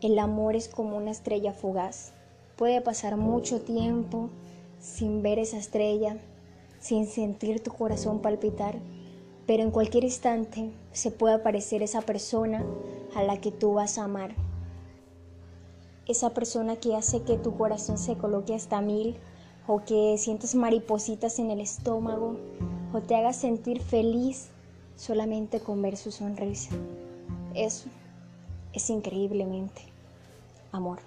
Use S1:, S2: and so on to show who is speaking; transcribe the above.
S1: El amor es como una estrella fugaz. Puede pasar mucho tiempo sin ver esa estrella, sin sentir tu corazón palpitar, pero en cualquier instante se puede aparecer esa persona a la que tú vas a amar. Esa persona que hace que tu corazón se coloque hasta mil o que sientas maripositas en el estómago o te haga sentir feliz solamente con ver su sonrisa. Eso es increíblemente amor.